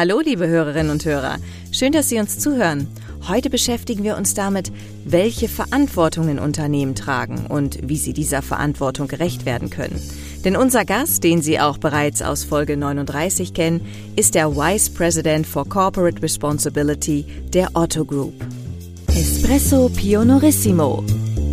Hallo, liebe Hörerinnen und Hörer. Schön, dass Sie uns zuhören. Heute beschäftigen wir uns damit, welche Verantwortungen Unternehmen tragen und wie sie dieser Verantwortung gerecht werden können. Denn unser Gast, den Sie auch bereits aus Folge 39 kennen, ist der Vice President for Corporate Responsibility der Otto Group. Espresso Pionorissimo.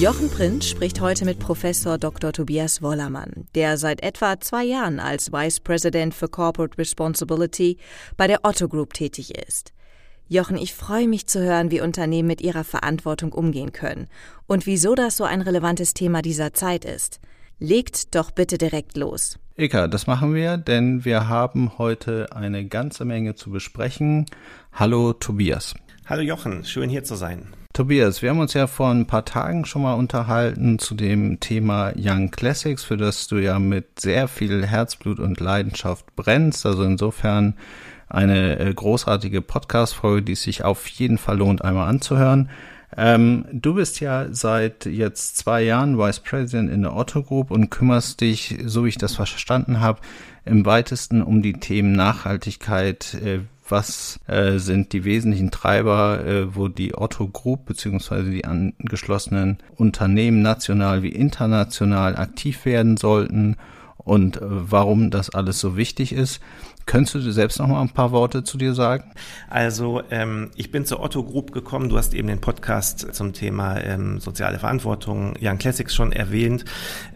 Jochen Prinz spricht heute mit Professor Dr. Tobias Wollermann, der seit etwa zwei Jahren als Vice President für Corporate Responsibility bei der Otto Group tätig ist. Jochen, ich freue mich zu hören, wie Unternehmen mit ihrer Verantwortung umgehen können und wieso das so ein relevantes Thema dieser Zeit ist. Legt doch bitte direkt los. Eka, das machen wir, denn wir haben heute eine ganze Menge zu besprechen. Hallo Tobias. Hallo Jochen, schön hier zu sein. Tobias, wir haben uns ja vor ein paar Tagen schon mal unterhalten zu dem Thema Young Classics, für das du ja mit sehr viel Herzblut und Leidenschaft brennst. Also insofern eine äh, großartige Podcast-Folge, die es sich auf jeden Fall lohnt, einmal anzuhören. Ähm, du bist ja seit jetzt zwei Jahren Vice President in der Otto Group und kümmerst dich, so wie ich das verstanden habe, im weitesten um die Themen Nachhaltigkeit, äh, was äh, sind die wesentlichen Treiber, äh, wo die Otto Group beziehungsweise die angeschlossenen Unternehmen national wie international aktiv werden sollten und äh, warum das alles so wichtig ist. Könntest du selbst noch mal ein paar Worte zu dir sagen? Also ähm, ich bin zur Otto Group gekommen. Du hast eben den Podcast zum Thema ähm, soziale Verantwortung, Young Classics schon erwähnt,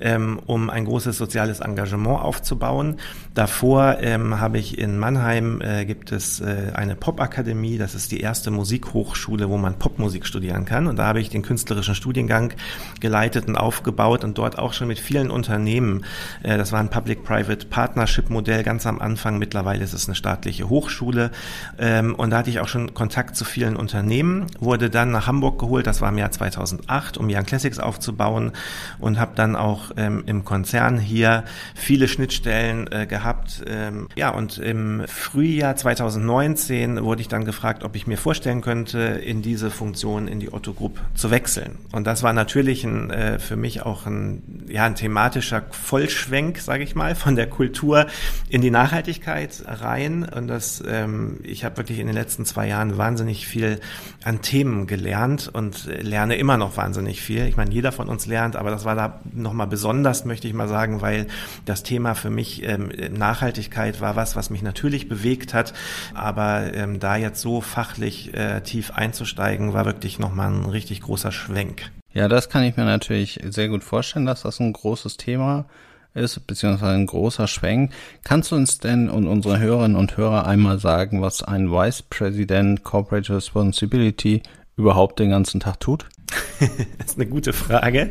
ähm, um ein großes soziales Engagement aufzubauen. Davor ähm, habe ich in Mannheim äh, gibt es äh, eine Popakademie. Das ist die erste Musikhochschule, wo man Popmusik studieren kann. Und da habe ich den künstlerischen Studiengang geleitet und aufgebaut und dort auch schon mit vielen Unternehmen. Äh, das war ein Public-Private Partnership Modell ganz am Anfang mittlerweile mittlerweile ist es eine staatliche Hochschule. Ähm, und da hatte ich auch schon Kontakt zu vielen Unternehmen, wurde dann nach Hamburg geholt, das war im Jahr 2008, um Young Classics aufzubauen und habe dann auch ähm, im Konzern hier viele Schnittstellen äh, gehabt. Ähm, ja, und im Frühjahr 2019 wurde ich dann gefragt, ob ich mir vorstellen könnte, in diese Funktion in die Otto Group zu wechseln. Und das war natürlich ein, äh, für mich auch ein, ja, ein thematischer Vollschwenk, sage ich mal, von der Kultur in die Nachhaltigkeit rein und das, ähm, ich habe wirklich in den letzten zwei Jahren wahnsinnig viel an Themen gelernt und lerne immer noch wahnsinnig viel. Ich meine, jeder von uns lernt, aber das war da nochmal besonders, möchte ich mal sagen, weil das Thema für mich ähm, Nachhaltigkeit war was, was mich natürlich bewegt hat, aber ähm, da jetzt so fachlich äh, tief einzusteigen, war wirklich nochmal ein richtig großer Schwenk. Ja, das kann ich mir natürlich sehr gut vorstellen, dass das ein großes Thema ist, beziehungsweise ein großer Schwenk. Kannst du uns denn und unsere Hörerinnen und Hörer einmal sagen, was ein Vice President Corporate Responsibility überhaupt den ganzen Tag tut? das ist eine gute Frage.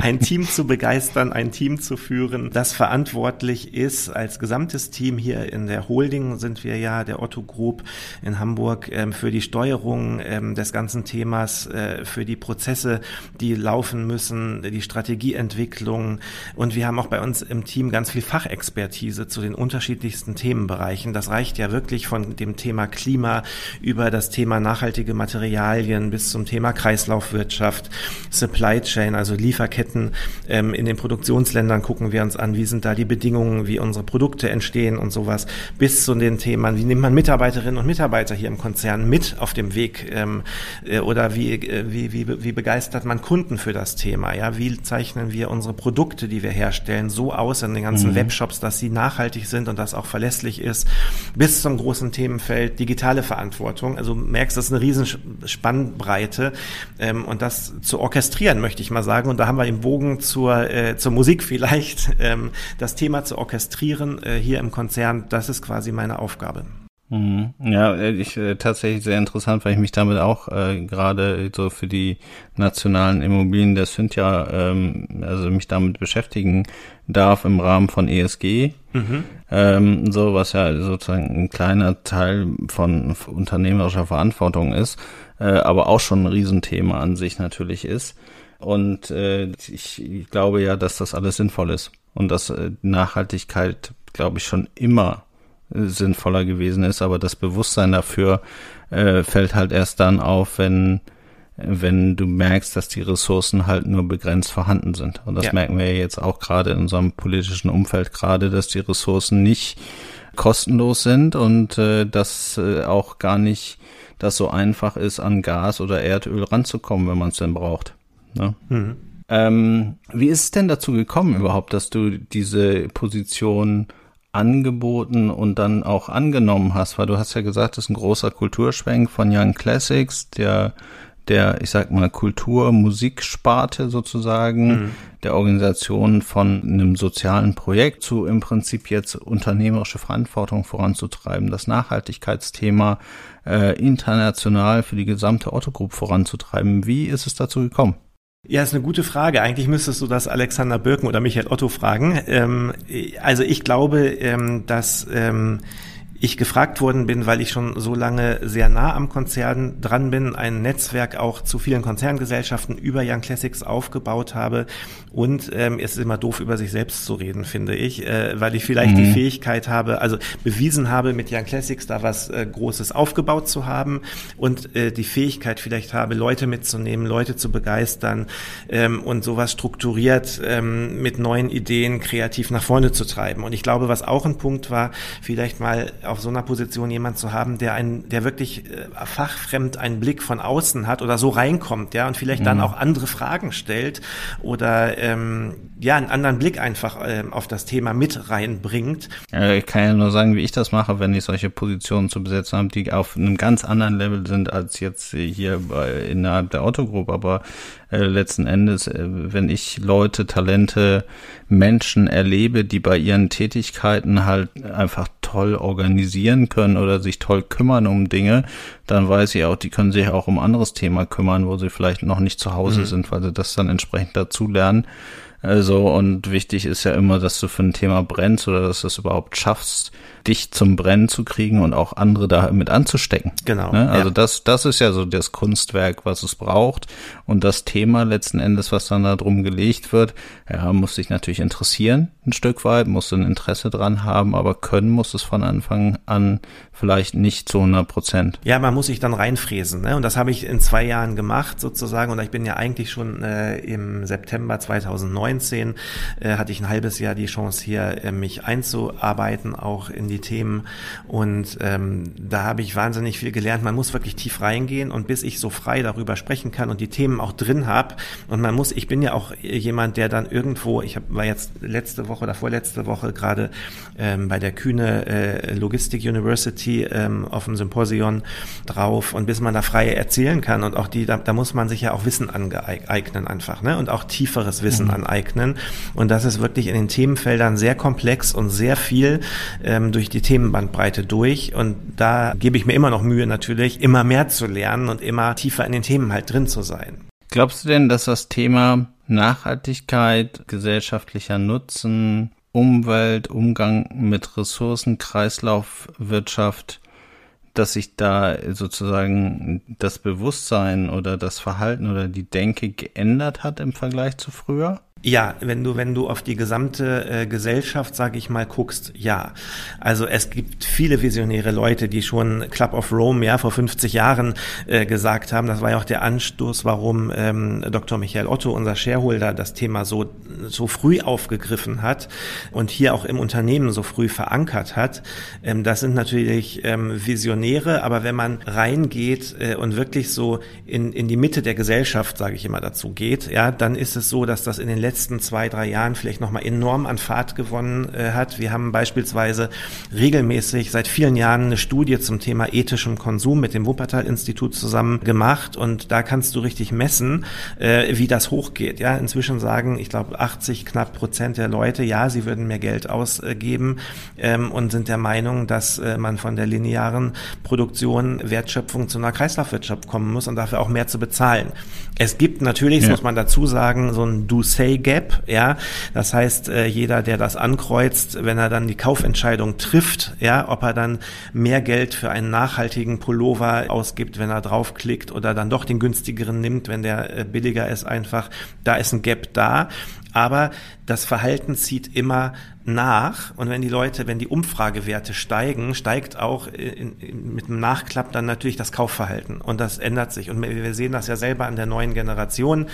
Ein Team zu begeistern, ein Team zu führen, das verantwortlich ist als gesamtes Team hier in der Holding sind wir ja der Otto Group in Hamburg ähm, für die Steuerung ähm, des ganzen Themas, äh, für die Prozesse, die laufen müssen, die Strategieentwicklung und wir haben auch bei uns im Team ganz viel Fachexpertise zu den unterschiedlichsten Themenbereichen. Das reicht ja wirklich von dem Thema Klima über das Thema nachhaltige Materialien bis zum Thema Kreislaufwirtschaft, Supply Chain, also Lieferketten. Ähm, in den Produktionsländern gucken wir uns an, wie sind da die Bedingungen, wie unsere Produkte entstehen und sowas, bis zu den Themen, wie nimmt man Mitarbeiterinnen und Mitarbeiter hier im Konzern mit auf dem Weg ähm, äh, oder wie, äh, wie, wie, wie begeistert man Kunden für das Thema, ja, wie zeichnen wir unsere Produkte, die wir herstellen, so aus in den ganzen mhm. Webshops, dass sie nachhaltig sind und das auch verlässlich ist, bis zum großen Themenfeld digitale Verantwortung. Also merkst, das ist eine riesen Spannbreite ähm, und das zu orchestrieren, möchte ich mal sagen. Und da haben wir im Bogen zur, äh, zur Musik vielleicht ähm, das Thema zu orchestrieren äh, hier im Konzern. Das ist quasi meine Aufgabe. Mhm. Ja, äh, ich äh, tatsächlich sehr interessant, weil ich mich damit auch äh, gerade so für die nationalen Immobilien der Cynthia, ähm, also mich damit beschäftigen darf im Rahmen von ESG. Mhm. Ähm, so was ja sozusagen ein kleiner Teil von unternehmerischer Verantwortung ist, äh, aber auch schon ein Riesenthema an sich natürlich ist. Und äh, ich, ich glaube ja, dass das alles sinnvoll ist und dass äh, Nachhaltigkeit, glaube ich, schon immer sinnvoller gewesen ist, aber das Bewusstsein dafür äh, fällt halt erst dann auf, wenn wenn du merkst, dass die Ressourcen halt nur begrenzt vorhanden sind. Und das ja. merken wir jetzt auch gerade in unserem politischen Umfeld gerade, dass die Ressourcen nicht kostenlos sind und äh, dass äh, auch gar nicht das so einfach ist, an Gas oder Erdöl ranzukommen, wenn man es denn braucht. Ne? Mhm. Ähm, wie ist es denn dazu gekommen überhaupt, dass du diese Position angeboten und dann auch angenommen hast, weil du hast ja gesagt, das ist ein großer Kulturschwenk von Young Classics, der der, ich sag mal, Kultur, Musiksparte sozusagen, mhm. der Organisation von einem sozialen Projekt zu im Prinzip jetzt unternehmerische Verantwortung voranzutreiben, das Nachhaltigkeitsthema äh, international für die gesamte Otto Group voranzutreiben. Wie ist es dazu gekommen? Ja, ist eine gute Frage. Eigentlich müsstest du das Alexander Birken oder Michael Otto fragen. Ähm, also ich glaube, ähm, dass ähm, ich gefragt worden bin, weil ich schon so lange sehr nah am Konzern dran bin, ein Netzwerk auch zu vielen Konzerngesellschaften über Young Classics aufgebaut habe. Und ähm, es ist immer doof, über sich selbst zu reden, finde ich, äh, weil ich vielleicht mhm. die Fähigkeit habe, also bewiesen habe, mit Young Classics da was äh, Großes aufgebaut zu haben und äh, die Fähigkeit vielleicht habe, Leute mitzunehmen, Leute zu begeistern ähm, und sowas strukturiert ähm, mit neuen Ideen kreativ nach vorne zu treiben. Und ich glaube, was auch ein Punkt war, vielleicht mal auf so einer Position jemand zu haben, der ein, der wirklich äh, fachfremd einen Blick von außen hat oder so reinkommt, ja, und vielleicht mhm. dann auch andere Fragen stellt oder ähm, ja, einen anderen Blick einfach ähm, auf das Thema mit reinbringt. Ja, ich kann ja nur sagen, wie ich das mache, wenn ich solche Positionen zu besetzen habe, die auf einem ganz anderen Level sind als jetzt hier bei, innerhalb der Autogruppe, aber äh, letzten Endes, äh, wenn ich Leute, Talente, Menschen erlebe, die bei ihren Tätigkeiten halt einfach toll organisieren können oder sich toll kümmern um Dinge, dann weiß ich auch, die können sich auch um anderes Thema kümmern, wo sie vielleicht noch nicht zu Hause mhm. sind, weil sie das dann entsprechend dazu lernen. Also, und wichtig ist ja immer, dass du für ein Thema brennst oder dass du es überhaupt schaffst, dich zum Brennen zu kriegen und auch andere damit anzustecken. Genau. Ne? Also ja. das, das ist ja so das Kunstwerk, was es braucht. Und das Thema letzten Endes, was dann da drum gelegt wird, ja, muss sich natürlich interessieren, ein Stück weit, muss ein Interesse dran haben, aber können muss es von Anfang an vielleicht nicht zu 100 Prozent. Ja, man muss sich dann reinfräsen. Ne? Und das habe ich in zwei Jahren gemacht sozusagen. Und ich bin ja eigentlich schon äh, im September 2019, äh, hatte ich ein halbes Jahr die Chance hier, äh, mich einzuarbeiten, auch in die Themen. Und ähm, da habe ich wahnsinnig viel gelernt. Man muss wirklich tief reingehen und bis ich so frei darüber sprechen kann und die Themen auch drin habe. Und man muss, ich bin ja auch jemand, der dann irgendwo, ich hab, war jetzt letzte Woche oder vorletzte Woche gerade ähm, bei der Kühne äh, Logistik University ähm, auf dem Symposion drauf und bis man da frei erzählen kann und auch die, da, da muss man sich ja auch Wissen aneignen einfach, ne? Und auch tieferes Wissen mhm. aneignen. Und das ist wirklich in den Themenfeldern sehr komplex und sehr viel ähm, durch die Themenbandbreite durch und da gebe ich mir immer noch Mühe natürlich, immer mehr zu lernen und immer tiefer in den Themen halt drin zu sein. Glaubst du denn, dass das Thema Nachhaltigkeit, gesellschaftlicher Nutzen, Umwelt, Umgang mit Ressourcen, Kreislaufwirtschaft, dass sich da sozusagen das Bewusstsein oder das Verhalten oder die Denke geändert hat im Vergleich zu früher? Ja, wenn du wenn du auf die gesamte äh, Gesellschaft, sage ich mal, guckst, ja. Also es gibt viele visionäre Leute, die schon Club of Rome ja vor 50 Jahren äh, gesagt haben. Das war ja auch der Anstoß, warum ähm, Dr. Michael Otto, unser Shareholder, das Thema so so früh aufgegriffen hat und hier auch im Unternehmen so früh verankert hat. Ähm, das sind natürlich ähm, Visionäre, aber wenn man reingeht äh, und wirklich so in in die Mitte der Gesellschaft, sage ich immer dazu geht, ja, dann ist es so, dass das in den letzten zwei, drei Jahren vielleicht nochmal enorm an Fahrt gewonnen äh, hat. Wir haben beispielsweise regelmäßig seit vielen Jahren eine Studie zum Thema ethischem Konsum mit dem Wuppertal-Institut zusammen gemacht und da kannst du richtig messen, äh, wie das hochgeht. Ja, inzwischen sagen, ich glaube, 80 knapp Prozent der Leute, ja, sie würden mehr Geld ausgeben ähm, und sind der Meinung, dass äh, man von der linearen Produktion Wertschöpfung zu einer Kreislaufwirtschaft kommen muss und dafür auch mehr zu bezahlen. Es gibt natürlich, ja. muss man dazu sagen, so ein Do-Say-Gap, ja. Das heißt, äh, jeder, der das ankreuzt, wenn er dann die Kaufentscheidung trifft, ja, ob er dann mehr Geld für einen nachhaltigen Pullover ausgibt, wenn er draufklickt oder dann doch den günstigeren nimmt, wenn der äh, billiger ist einfach, da ist ein Gap da. Aber das Verhalten zieht immer nach. Und wenn die Leute, wenn die Umfragewerte steigen, steigt auch in, in, mit dem Nachklapp dann natürlich das Kaufverhalten. Und das ändert sich. Und wir sehen das ja selber an der neuen Generation.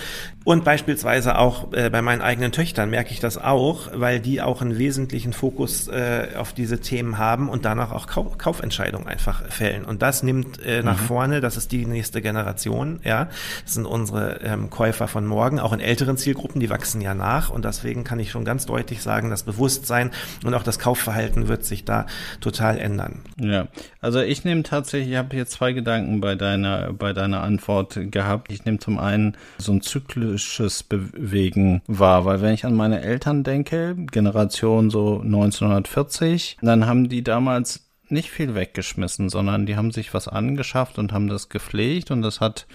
Und beispielsweise auch äh, bei meinen eigenen Töchtern merke ich das auch, weil die auch einen wesentlichen Fokus äh, auf diese Themen haben und danach auch Kau Kaufentscheidungen einfach fällen. Und das nimmt äh, nach mhm. vorne, das ist die nächste Generation, ja, das sind unsere ähm, Käufer von morgen, auch in älteren Zielgruppen, die wachsen ja nach und deswegen kann ich schon ganz deutlich sagen, das Bewusstsein und auch das Kaufverhalten wird sich da total ändern. Ja, also ich nehme tatsächlich, ich habe hier zwei Gedanken bei deiner, bei deiner Antwort gehabt. Ich nehme zum einen so ein zyklisches Bewegen wahr, weil wenn ich an meine Eltern denke, Generation so 1940, dann haben die damals nicht viel weggeschmissen, sondern die haben sich was angeschafft und haben das gepflegt und das hat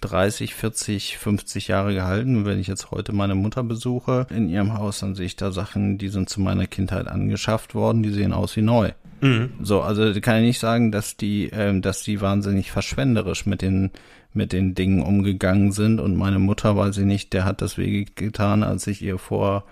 30, 40, 50 Jahre gehalten. Wenn ich jetzt heute meine Mutter besuche in ihrem Haus, dann sehe ich da Sachen, die sind zu meiner Kindheit angeschafft worden, die sehen aus wie neu. Mhm. So, also kann ich nicht sagen, dass die, ähm, dass die wahnsinnig verschwenderisch mit den mit den Dingen umgegangen sind und meine Mutter, weiß ich nicht, der hat das weh getan, als ich ihr vor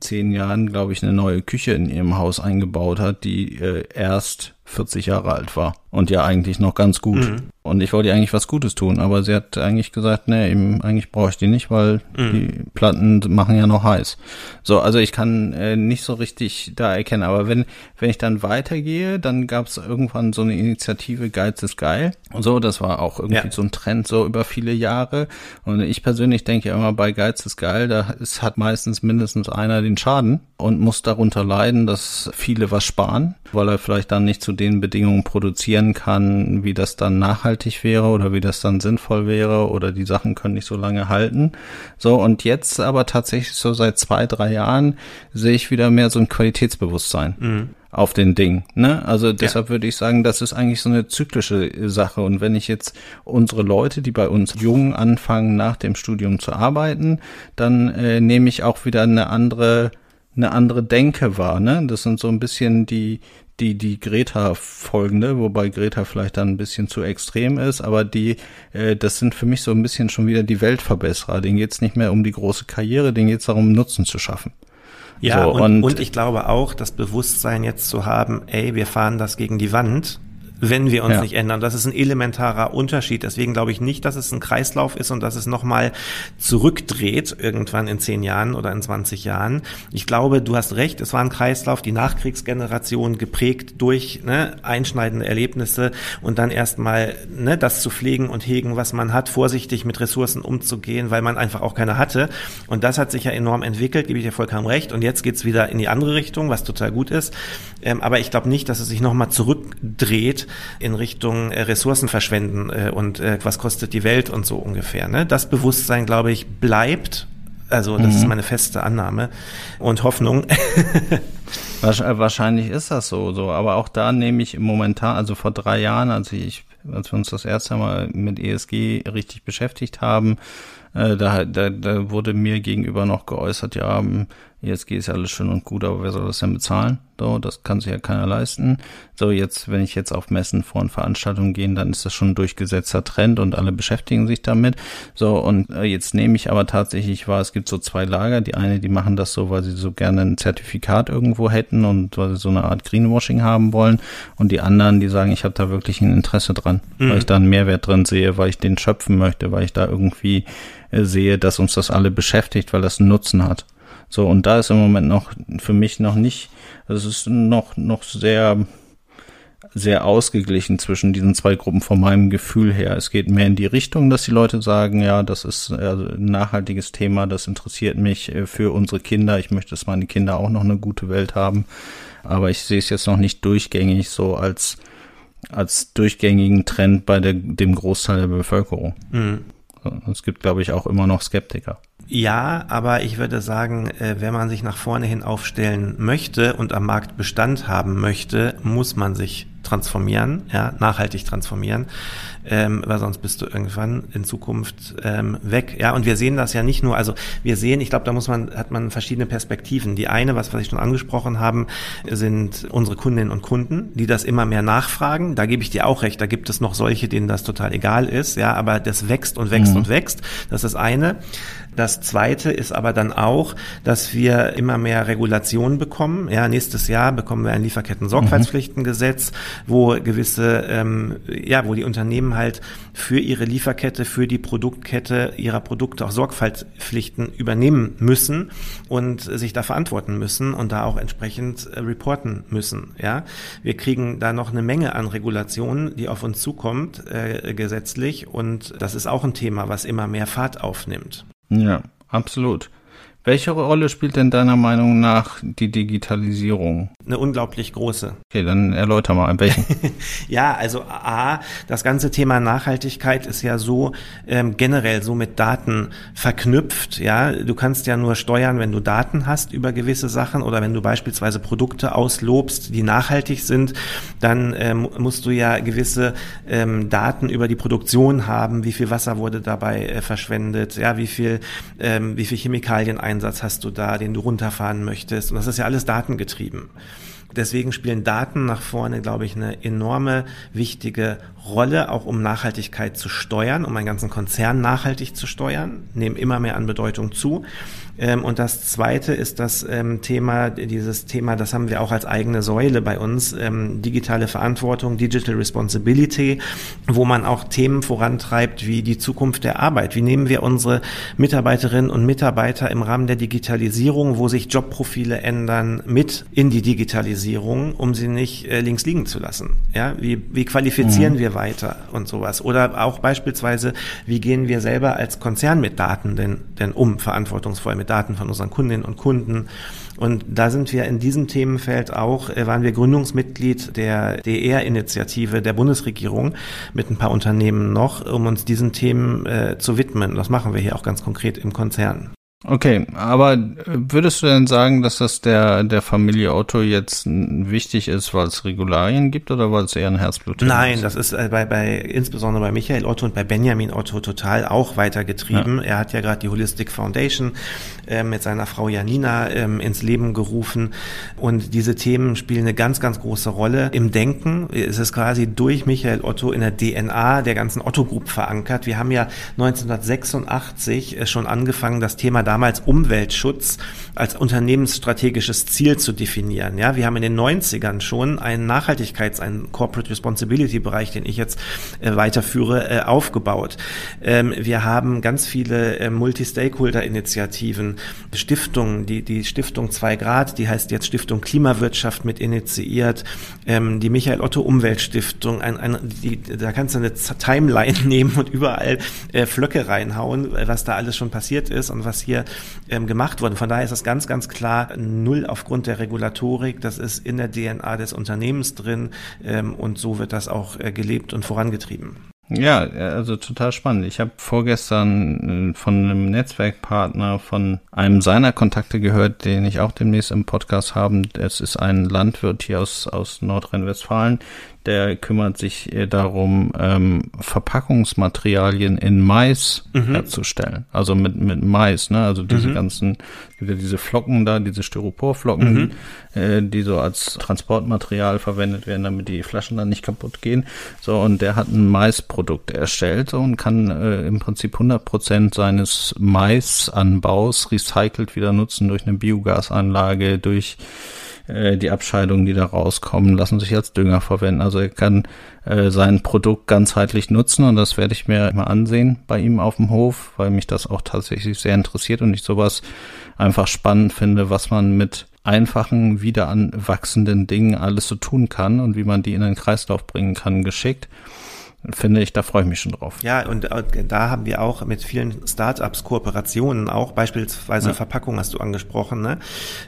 zehn Jahren, glaube ich, eine neue Küche in ihrem Haus eingebaut hat, die äh, erst 40 Jahre alt war und ja eigentlich noch ganz gut. Mhm. Und ich wollte ihr eigentlich was Gutes tun, aber sie hat eigentlich gesagt, nee, eben, eigentlich brauche ich die nicht, weil mhm. die Platten machen ja noch heiß. So, also ich kann äh, nicht so richtig da erkennen, aber wenn, wenn ich dann weitergehe, dann gab es irgendwann so eine Initiative Geiz ist geil. Und so, das war auch irgendwie ja. so ein Trend so über viele Jahre. Und ich persönlich denke immer, bei Geiz ist geil, da ist, hat meistens mindestens einer den Schaden und muss darunter leiden, dass viele was sparen, weil er vielleicht dann nicht zu den Bedingungen produzieren kann, wie das dann nachhaltig wäre oder wie das dann sinnvoll wäre oder die Sachen können nicht so lange halten. So, und jetzt aber tatsächlich so seit zwei, drei Jahren sehe ich wieder mehr so ein Qualitätsbewusstsein. Mhm auf den Ding. Ne? Also deshalb ja. würde ich sagen, das ist eigentlich so eine zyklische Sache. Und wenn ich jetzt unsere Leute, die bei uns jung anfangen, nach dem Studium zu arbeiten, dann äh, nehme ich auch wieder eine andere eine andere Denke wahr. Ne? Das sind so ein bisschen die die die Greta folgende, wobei Greta vielleicht dann ein bisschen zu extrem ist, aber die äh, das sind für mich so ein bisschen schon wieder die Weltverbesserer. Denen geht's nicht mehr um die große Karriere, denen geht's darum Nutzen zu schaffen. Ja, so, und, und, und ich glaube auch, das Bewusstsein jetzt zu haben, ey, wir fahren das gegen die Wand wenn wir uns ja. nicht ändern. Das ist ein elementarer Unterschied. Deswegen glaube ich nicht, dass es ein Kreislauf ist und dass es nochmal zurückdreht irgendwann in zehn Jahren oder in 20 Jahren. Ich glaube, du hast recht, es war ein Kreislauf, die Nachkriegsgeneration geprägt durch ne, einschneidende Erlebnisse und dann erstmal ne, das zu pflegen und hegen, was man hat, vorsichtig mit Ressourcen umzugehen, weil man einfach auch keine hatte. Und das hat sich ja enorm entwickelt, gebe ich dir vollkommen recht. Und jetzt geht's wieder in die andere Richtung, was total gut ist. Ähm, aber ich glaube nicht, dass es sich nochmal zurückdreht in Richtung äh, Ressourcen verschwenden äh, und äh, was kostet die Welt und so ungefähr. Ne? Das Bewusstsein, glaube ich, bleibt. Also das mhm. ist meine feste Annahme und Hoffnung. Wahrscheinlich ist das so, so. Aber auch da nehme ich momentan, also vor drei Jahren, als ich, als wir uns das erste Mal mit ESG richtig beschäftigt haben, äh, da, da, da wurde mir gegenüber noch geäußert, ja, ESG ist ja alles schön und gut, aber wer soll das denn bezahlen? So, das kann sich ja keiner leisten. So, jetzt, wenn ich jetzt auf Messen vor und Veranstaltungen gehe, dann ist das schon ein durchgesetzter Trend und alle beschäftigen sich damit. So, und äh, jetzt nehme ich aber tatsächlich wahr, es gibt so zwei Lager. Die eine, die machen das so, weil sie so gerne ein Zertifikat irgendwo hätten und weil sie so eine Art Greenwashing haben wollen. Und die anderen, die sagen, ich habe da wirklich ein Interesse dran, mhm. weil ich da einen Mehrwert drin sehe, weil ich den schöpfen möchte, weil ich da irgendwie äh, sehe, dass uns das alle beschäftigt, weil das einen Nutzen hat. So, und da ist im Moment noch für mich noch nicht, also es ist noch, noch sehr, sehr ausgeglichen zwischen diesen zwei Gruppen von meinem Gefühl her. Es geht mehr in die Richtung, dass die Leute sagen, ja, das ist also ein nachhaltiges Thema, das interessiert mich äh, für unsere Kinder. Ich möchte, dass meine Kinder auch noch eine gute Welt haben. Aber ich sehe es jetzt noch nicht durchgängig so als, als durchgängigen Trend bei der, dem Großteil der Bevölkerung. Mhm. Es gibt, glaube ich, auch immer noch Skeptiker. Ja, aber ich würde sagen, äh, wenn man sich nach vorne hin aufstellen möchte und am Markt Bestand haben möchte, muss man sich transformieren, ja, nachhaltig transformieren, ähm, weil sonst bist du irgendwann in Zukunft ähm, weg. Ja, und wir sehen das ja nicht nur, also wir sehen, ich glaube, da muss man, hat man verschiedene Perspektiven. Die eine, was, was ich schon angesprochen haben, sind unsere Kundinnen und Kunden, die das immer mehr nachfragen. Da gebe ich dir auch recht, da gibt es noch solche, denen das total egal ist, ja, aber das wächst und wächst mhm. und wächst. Das ist das eine. Das zweite ist aber dann auch, dass wir immer mehr Regulationen bekommen. Ja, nächstes Jahr bekommen wir ein Lieferketten-Sorgfaltspflichtengesetz, wo gewisse, ähm, ja, wo die Unternehmen halt für ihre Lieferkette, für die Produktkette ihrer Produkte auch Sorgfaltspflichten übernehmen müssen und sich da verantworten müssen und da auch entsprechend äh, reporten müssen. Ja, wir kriegen da noch eine Menge an Regulationen, die auf uns zukommt, äh, gesetzlich und das ist auch ein Thema, was immer mehr Fahrt aufnimmt. Ja, absolut. Welche Rolle spielt denn deiner Meinung nach die Digitalisierung? Eine unglaublich große. Okay, dann erläuter mal, welchen. ja, also A, das ganze Thema Nachhaltigkeit ist ja so ähm, generell so mit Daten verknüpft. Ja, du kannst ja nur steuern, wenn du Daten hast über gewisse Sachen oder wenn du beispielsweise Produkte auslobst, die nachhaltig sind, dann ähm, musst du ja gewisse ähm, Daten über die Produktion haben. Wie viel Wasser wurde dabei äh, verschwendet? Ja, wie viel, ähm, wie viel Chemikalien ein Einsatz hast du da, den du runterfahren möchtest. Und das ist ja alles datengetrieben. Deswegen spielen Daten nach vorne, glaube ich, eine enorme wichtige Rolle, auch um Nachhaltigkeit zu steuern, um einen ganzen Konzern nachhaltig zu steuern, nehmen immer mehr an Bedeutung zu. Ähm, und das zweite ist das ähm, Thema, dieses Thema, das haben wir auch als eigene Säule bei uns, ähm, digitale Verantwortung, Digital Responsibility, wo man auch Themen vorantreibt wie die Zukunft der Arbeit. Wie nehmen wir unsere Mitarbeiterinnen und Mitarbeiter im Rahmen der Digitalisierung, wo sich Jobprofile ändern, mit in die Digitalisierung, um sie nicht äh, links liegen zu lassen? Ja, wie, wie qualifizieren mhm. wir weiter und sowas? Oder auch beispielsweise, wie gehen wir selber als Konzern mit Daten denn, denn um, verantwortungsvoll mit mit Daten von unseren Kundinnen und Kunden. Und da sind wir in diesem Themenfeld auch, äh, waren wir Gründungsmitglied der DR-Initiative der Bundesregierung mit ein paar Unternehmen noch, um uns diesen Themen äh, zu widmen. Das machen wir hier auch ganz konkret im Konzern. Okay, aber würdest du denn sagen, dass das der, der Familie Otto jetzt wichtig ist, weil es Regularien gibt oder weil es eher ein Herzblut ist? Nein, das ist äh, bei, bei, insbesondere bei Michael Otto und bei Benjamin Otto total auch weitergetrieben. Ja. Er hat ja gerade die Holistic Foundation äh, mit seiner Frau Janina ähm, ins Leben gerufen und diese Themen spielen eine ganz, ganz große Rolle im Denken. Es ist quasi durch Michael Otto in der DNA der ganzen Otto Group verankert. Wir haben ja 1986 äh, schon angefangen, das Thema damals Umweltschutz als unternehmensstrategisches Ziel zu definieren. Ja, wir haben in den 90ern schon einen Nachhaltigkeits-, einen Corporate Responsibility Bereich, den ich jetzt äh, weiterführe, äh, aufgebaut. Ähm, wir haben ganz viele äh, Multi-Stakeholder-Initiativen, Stiftungen, die, die Stiftung 2 Grad, die heißt jetzt Stiftung Klimawirtschaft mit initiiert, ähm, die Michael Otto Umweltstiftung, ein, ein, die, da kannst du eine Timeline nehmen und überall äh, Flöcke reinhauen, was da alles schon passiert ist und was hier ähm, gemacht wurde. Von daher ist das ganz, ganz klar null aufgrund der Regulatorik. Das ist in der DNA des Unternehmens drin ähm, und so wird das auch äh, gelebt und vorangetrieben. Ja, also total spannend. Ich habe vorgestern äh, von einem Netzwerkpartner von einem seiner Kontakte gehört, den ich auch demnächst im Podcast haben. Es ist ein Landwirt hier aus, aus Nordrhein-Westfalen, der kümmert sich äh, darum, ähm, Verpackungsmaterialien in Mais mhm. herzustellen. Also mit, mit Mais, ne? Also diese mhm. ganzen, gibt ja diese Flocken da, diese Styroporflocken, mhm. äh, die so als Transportmaterial verwendet werden, damit die Flaschen dann nicht kaputt gehen. So, und der hat ein Maisprodukt erstellt und kann äh, im Prinzip 100 Prozent seines Maisanbaus recycelt wieder nutzen durch eine Biogasanlage, durch äh, die Abscheidungen, die da rauskommen, lassen sich als Dünger verwenden. Also er kann äh, sein Produkt ganzheitlich nutzen und das werde ich mir mal ansehen bei ihm auf dem Hof, weil mich das auch tatsächlich sehr interessiert und ich sowas einfach spannend finde, was man mit einfachen, wieder anwachsenden Dingen alles so tun kann und wie man die in den Kreislauf bringen kann, geschickt finde ich, da freue ich mich schon drauf. Ja, und da haben wir auch mit vielen Startups Kooperationen auch, beispielsweise ja. Verpackung hast du angesprochen, ne?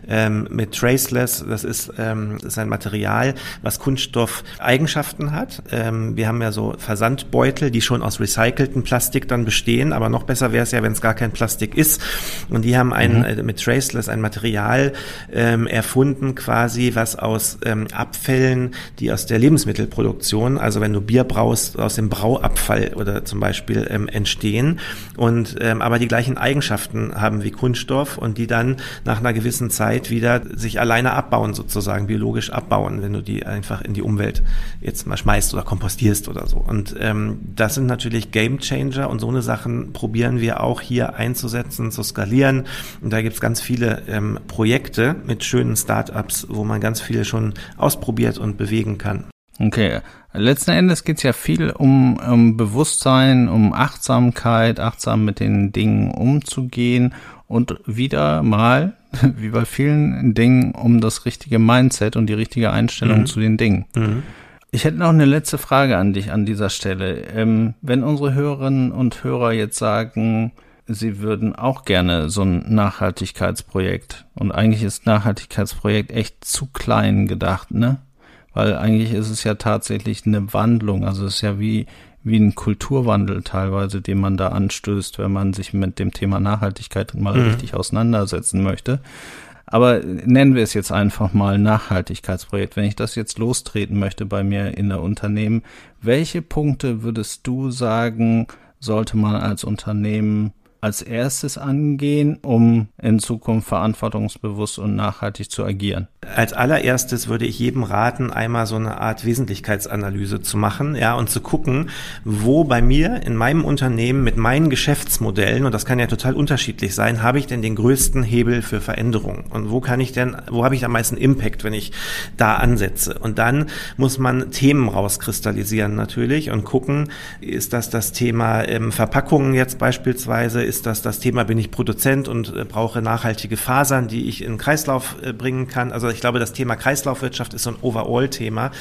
Ähm, mit Traceless, das ist, ähm, das ist ein Material, was Kunststoff-Eigenschaften hat. Ähm, wir haben ja so Versandbeutel, die schon aus recyceltem Plastik dann bestehen, aber noch besser wäre es ja, wenn es gar kein Plastik ist. Und die haben ein, mhm. äh, mit Traceless ein Material ähm, erfunden, quasi, was aus ähm, Abfällen, die aus der Lebensmittelproduktion, also wenn du Bier brauchst, aus dem Brauabfall oder zum Beispiel ähm, entstehen und ähm, aber die gleichen Eigenschaften haben wie Kunststoff und die dann nach einer gewissen Zeit wieder sich alleine abbauen sozusagen biologisch abbauen, wenn du die einfach in die Umwelt jetzt mal schmeißt oder kompostierst oder so. Und ähm, das sind natürlich Game Changer und so eine Sachen probieren wir auch hier einzusetzen, zu skalieren. Und da gibt's ganz viele ähm, Projekte mit schönen Startups, wo man ganz viele schon ausprobiert und bewegen kann. Okay, letzten Endes geht es ja viel um, um Bewusstsein, um Achtsamkeit, achtsam mit den Dingen umzugehen und wieder mal, wie bei vielen Dingen, um das richtige Mindset und die richtige Einstellung mhm. zu den Dingen. Mhm. Ich hätte noch eine letzte Frage an dich an dieser Stelle. Ähm, wenn unsere Hörerinnen und Hörer jetzt sagen, sie würden auch gerne so ein Nachhaltigkeitsprojekt und eigentlich ist Nachhaltigkeitsprojekt echt zu klein gedacht, ne? Weil eigentlich ist es ja tatsächlich eine Wandlung. Also es ist ja wie, wie ein Kulturwandel teilweise, den man da anstößt, wenn man sich mit dem Thema Nachhaltigkeit mal mhm. richtig auseinandersetzen möchte. Aber nennen wir es jetzt einfach mal Nachhaltigkeitsprojekt. Wenn ich das jetzt lostreten möchte bei mir in der Unternehmen, welche Punkte würdest du sagen, sollte man als Unternehmen als erstes angehen, um in Zukunft verantwortungsbewusst und nachhaltig zu agieren? Als allererstes würde ich jedem raten, einmal so eine Art Wesentlichkeitsanalyse zu machen, ja, und zu gucken, wo bei mir in meinem Unternehmen mit meinen Geschäftsmodellen, und das kann ja total unterschiedlich sein, habe ich denn den größten Hebel für Veränderung? Und wo kann ich denn, wo habe ich am meisten Impact, wenn ich da ansetze? Und dann muss man Themen rauskristallisieren natürlich und gucken, ist das das Thema ähm, Verpackungen jetzt beispielsweise? Ist das das Thema, bin ich Produzent und äh, brauche nachhaltige Fasern, die ich in Kreislauf äh, bringen kann? Also ich glaube, das Thema Kreislaufwirtschaft ist so ein Overall-Thema,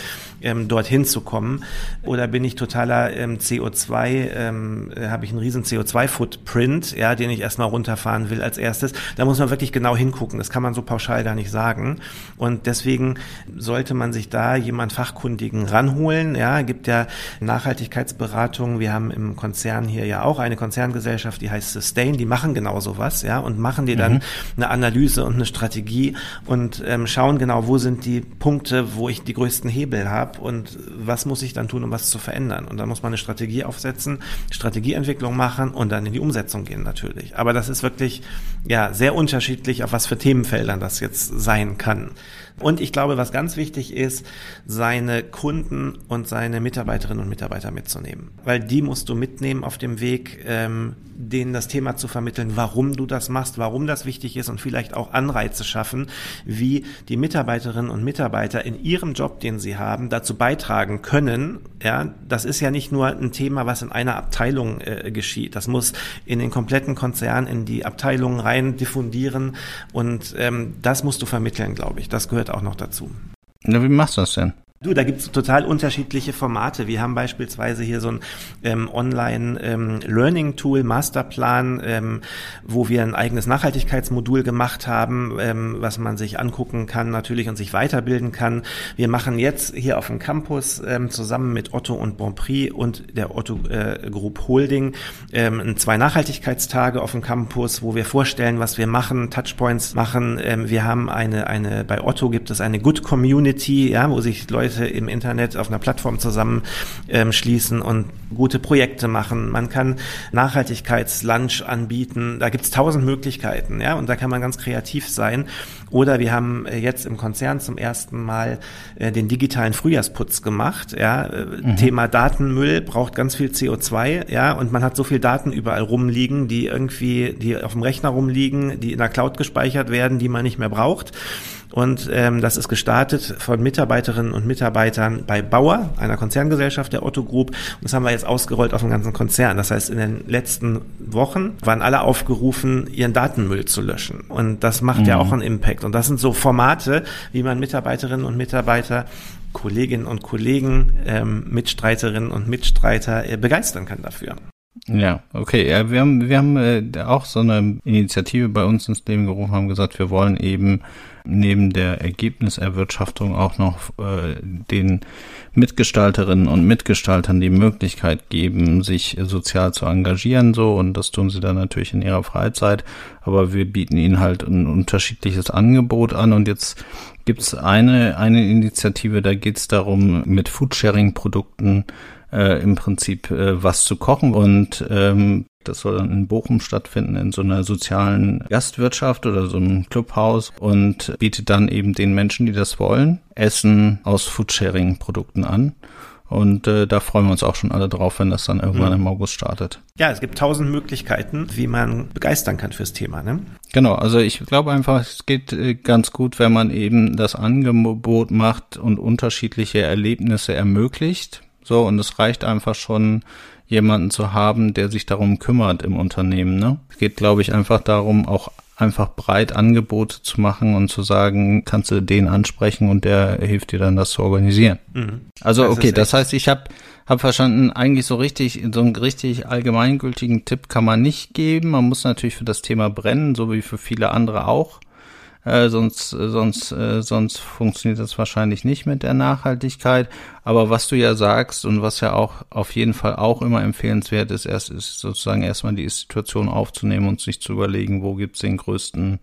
ähm, dorthin zu kommen. Oder bin ich totaler ähm, CO2, ähm, äh, habe ich einen riesen CO2-Footprint, ja, den ich erstmal runterfahren will als erstes. Da muss man wirklich genau hingucken. Das kann man so pauschal gar nicht sagen. Und deswegen sollte man sich da jemand Fachkundigen ranholen. Ja, gibt ja Nachhaltigkeitsberatungen. Wir haben im Konzern hier ja auch eine Konzerngesellschaft, die heißt Sustain. Die machen genau sowas, ja, und machen dir dann mhm. eine Analyse und eine Strategie und ähm, schauen genau, wo sind die Punkte, wo ich die größten Hebel habe und was muss ich dann tun, um was zu verändern. Und dann muss man eine Strategie aufsetzen, Strategieentwicklung machen und dann in die Umsetzung gehen natürlich. Aber das ist wirklich ja sehr unterschiedlich, auf was für Themenfeldern das jetzt sein kann. Und ich glaube, was ganz wichtig ist, seine Kunden und seine Mitarbeiterinnen und Mitarbeiter mitzunehmen. Weil die musst du mitnehmen auf dem Weg, ähm, denen das Thema zu vermitteln, warum du das machst, warum das wichtig ist und vielleicht auch Anreize schaffen, wie die Mitarbeiterinnen und Mitarbeiter in ihrem Job, den sie haben, dazu beitragen können. Ja, das ist ja nicht nur ein Thema, was in einer Abteilung äh, geschieht. Das muss in den kompletten Konzern, in die Abteilungen rein diffundieren und ähm, das musst du vermitteln, glaube ich. Das gehört gehört auch noch dazu. Na, wie machst du das denn? Du, da gibt's total unterschiedliche Formate. Wir haben beispielsweise hier so ein ähm, Online-Learning-Tool, ähm, Masterplan, ähm, wo wir ein eigenes Nachhaltigkeitsmodul gemacht haben, ähm, was man sich angucken kann natürlich und sich weiterbilden kann. Wir machen jetzt hier auf dem Campus ähm, zusammen mit Otto und Bonprix und der Otto äh, Group Holding ähm, zwei Nachhaltigkeitstage auf dem Campus, wo wir vorstellen, was wir machen, Touchpoints machen. Ähm, wir haben eine, eine, bei Otto gibt es eine Good Community, ja, wo sich Leute Leute im Internet auf einer Plattform zusammenschließen ähm, und gute Projekte machen. Man kann Nachhaltigkeitslunch anbieten. Da gibt es tausend Möglichkeiten, ja, und da kann man ganz kreativ sein. Oder wir haben äh, jetzt im Konzern zum ersten Mal äh, den digitalen Frühjahrsputz gemacht. Ja, äh, mhm. Thema Datenmüll braucht ganz viel CO2, ja, und man hat so viel Daten überall rumliegen, die irgendwie, die auf dem Rechner rumliegen, die in der Cloud gespeichert werden, die man nicht mehr braucht. Und ähm, das ist gestartet von Mitarbeiterinnen und Mitarbeitern bei Bauer, einer Konzerngesellschaft der Otto Group. Und das haben wir jetzt jetzt ausgerollt auf den ganzen Konzern. Das heißt, in den letzten Wochen waren alle aufgerufen, ihren Datenmüll zu löschen. Und das macht mhm. ja auch einen Impact. Und das sind so Formate, wie man Mitarbeiterinnen und Mitarbeiter Kolleginnen und Kollegen, ähm, Mitstreiterinnen und Mitstreiter äh, begeistern kann dafür. Ja, okay. Ja, wir haben, wir haben äh, auch so eine Initiative bei uns ins Leben gerufen, haben gesagt, wir wollen eben neben der Ergebniserwirtschaftung auch noch äh, den Mitgestalterinnen und Mitgestaltern die Möglichkeit geben, sich sozial zu engagieren, so. Und das tun sie dann natürlich in ihrer Freizeit, aber wir bieten ihnen halt ein unterschiedliches Angebot an. Und jetzt gibt's eine eine Initiative, da geht's darum, mit Foodsharing-Produkten äh, im Prinzip äh, was zu kochen und ähm, das soll dann in Bochum stattfinden, in so einer sozialen Gastwirtschaft oder so einem Clubhaus und bietet dann eben den Menschen, die das wollen, Essen aus Foodsharing-Produkten an. Und äh, da freuen wir uns auch schon alle drauf, wenn das dann irgendwann mhm. im August startet. Ja, es gibt tausend Möglichkeiten, wie man begeistern kann fürs Thema. Ne? Genau, also ich glaube einfach, es geht äh, ganz gut, wenn man eben das Angebot macht und unterschiedliche Erlebnisse ermöglicht. So, und es reicht einfach schon, jemanden zu haben, der sich darum kümmert im Unternehmen. Ne? Es geht, glaube ich, einfach darum, auch einfach breit Angebote zu machen und zu sagen, kannst du den ansprechen und der hilft dir dann, das zu organisieren. Mhm. Also das okay, das heißt, ich habe hab verstanden, eigentlich so richtig, so einen richtig allgemeingültigen Tipp kann man nicht geben. Man muss natürlich für das Thema brennen, so wie für viele andere auch. Äh, sonst, äh, sonst, äh, sonst funktioniert das wahrscheinlich nicht mit der Nachhaltigkeit. Aber was du ja sagst und was ja auch auf jeden Fall auch immer empfehlenswert ist, erst ist sozusagen erstmal die Situation aufzunehmen und sich zu überlegen, wo gibt's den größten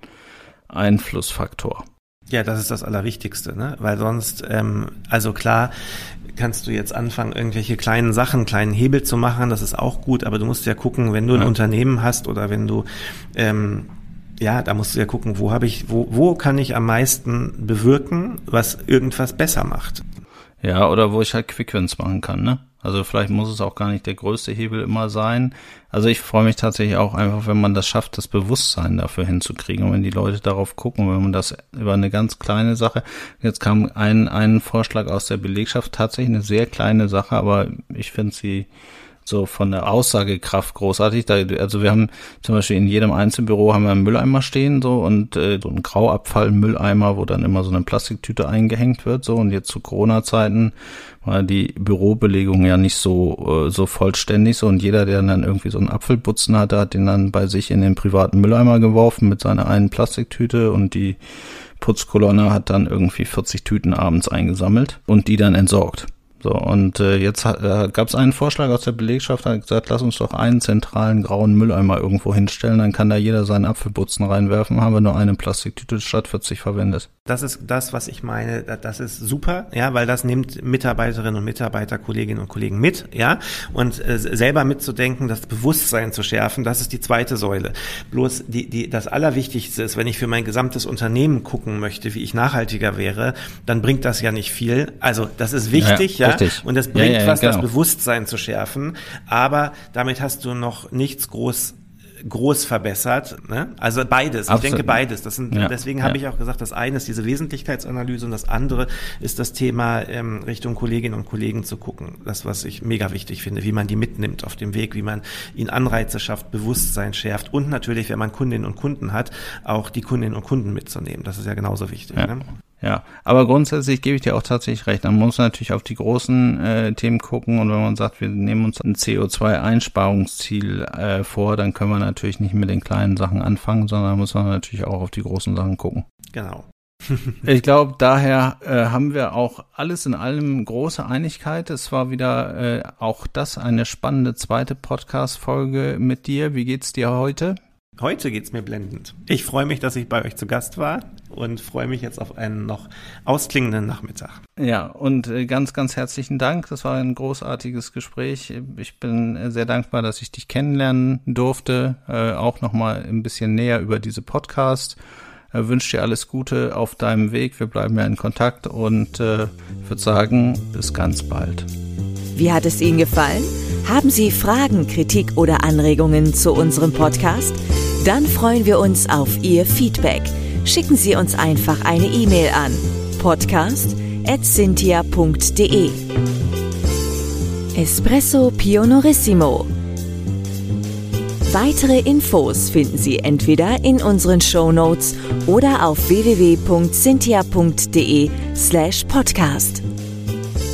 Einflussfaktor. Ja, das ist das Allerwichtigste, ne? Weil sonst, ähm, also klar, kannst du jetzt anfangen, irgendwelche kleinen Sachen, kleinen Hebel zu machen, das ist auch gut, aber du musst ja gucken, wenn du ein ja. Unternehmen hast oder wenn du ähm, ja, da musst du ja gucken, wo habe ich, wo, wo kann ich am meisten bewirken, was irgendwas besser macht. Ja, oder wo ich halt Quickwins machen kann, ne? Also vielleicht muss es auch gar nicht der größte Hebel immer sein. Also ich freue mich tatsächlich auch einfach, wenn man das schafft, das Bewusstsein dafür hinzukriegen und wenn die Leute darauf gucken, wenn man das über eine ganz kleine Sache, jetzt kam ein, ein Vorschlag aus der Belegschaft, tatsächlich eine sehr kleine Sache, aber ich finde sie so von der Aussagekraft großartig. Da, also wir haben zum Beispiel in jedem Einzelbüro haben wir einen Mülleimer stehen so und äh, so ein Grauabfallmülleimer, wo dann immer so eine Plastiktüte eingehängt wird so und jetzt zu Corona-Zeiten war die Bürobelegung ja nicht so äh, so vollständig so und jeder, der dann irgendwie so einen Apfelputzen hatte, hat den dann bei sich in den privaten Mülleimer geworfen mit seiner einen Plastiktüte und die Putzkolonne hat dann irgendwie 40 Tüten abends eingesammelt und die dann entsorgt. So, und äh, jetzt äh, gab es einen Vorschlag aus der Belegschaft, hat gesagt, lass uns doch einen zentralen grauen Mülleimer irgendwo hinstellen, dann kann da jeder seinen Apfelputzen reinwerfen, haben wir nur eine Plastiktüte statt 40 verwendet. Das ist das, was ich meine, das ist super, ja, weil das nimmt Mitarbeiterinnen und Mitarbeiter, Kolleginnen und Kollegen mit, ja, und äh, selber mitzudenken, das Bewusstsein zu schärfen, das ist die zweite Säule. Bloß die, die, das Allerwichtigste ist, wenn ich für mein gesamtes Unternehmen gucken möchte, wie ich nachhaltiger wäre, dann bringt das ja nicht viel. Also das ist wichtig, ja, ja Richtig. Und das bringt ja, ja, was, genau. das Bewusstsein zu schärfen. Aber damit hast du noch nichts groß groß verbessert. Ne? Also beides. Absolut. Ich denke beides. Das sind, ja, deswegen ja. habe ich auch gesagt, das eine ist diese Wesentlichkeitsanalyse und das andere ist das Thema ähm, Richtung Kolleginnen und Kollegen zu gucken. Das, was ich mega wichtig finde, wie man die mitnimmt auf dem Weg, wie man ihnen Anreize schafft, Bewusstsein schärft und natürlich, wenn man Kundinnen und Kunden hat, auch die Kundinnen und Kunden mitzunehmen. Das ist ja genauso wichtig. Ja. Ne? Ja, aber grundsätzlich gebe ich dir auch tatsächlich recht. Man muss natürlich auf die großen äh, Themen gucken und wenn man sagt, wir nehmen uns ein CO2-Einsparungsziel äh, vor, dann können wir natürlich nicht mit den kleinen Sachen anfangen, sondern muss man natürlich auch auf die großen Sachen gucken. Genau. ich glaube, daher äh, haben wir auch alles in allem große Einigkeit. Es war wieder äh, auch das eine spannende zweite Podcast-Folge mit dir. Wie geht's dir heute? Heute geht's mir blendend. Ich freue mich, dass ich bei euch zu Gast war und freue mich jetzt auf einen noch ausklingenden Nachmittag. Ja, und äh, ganz, ganz herzlichen Dank. Das war ein großartiges Gespräch. Ich bin sehr dankbar, dass ich dich kennenlernen durfte, äh, auch nochmal ein bisschen näher über diese Podcast. Äh, wünsche dir alles Gute auf deinem Weg. Wir bleiben ja in Kontakt und äh, würde sagen, bis ganz bald. Wie hat es Ihnen gefallen? Haben Sie Fragen, Kritik oder Anregungen zu unserem Podcast? Dann freuen wir uns auf Ihr Feedback. Schicken Sie uns einfach eine E-Mail an podcast.cynthia.de. Espresso Pionorissimo. Weitere Infos finden Sie entweder in unseren Show Notes oder auf www.cynthia.de slash podcast.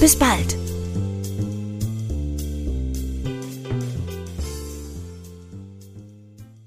Bis bald!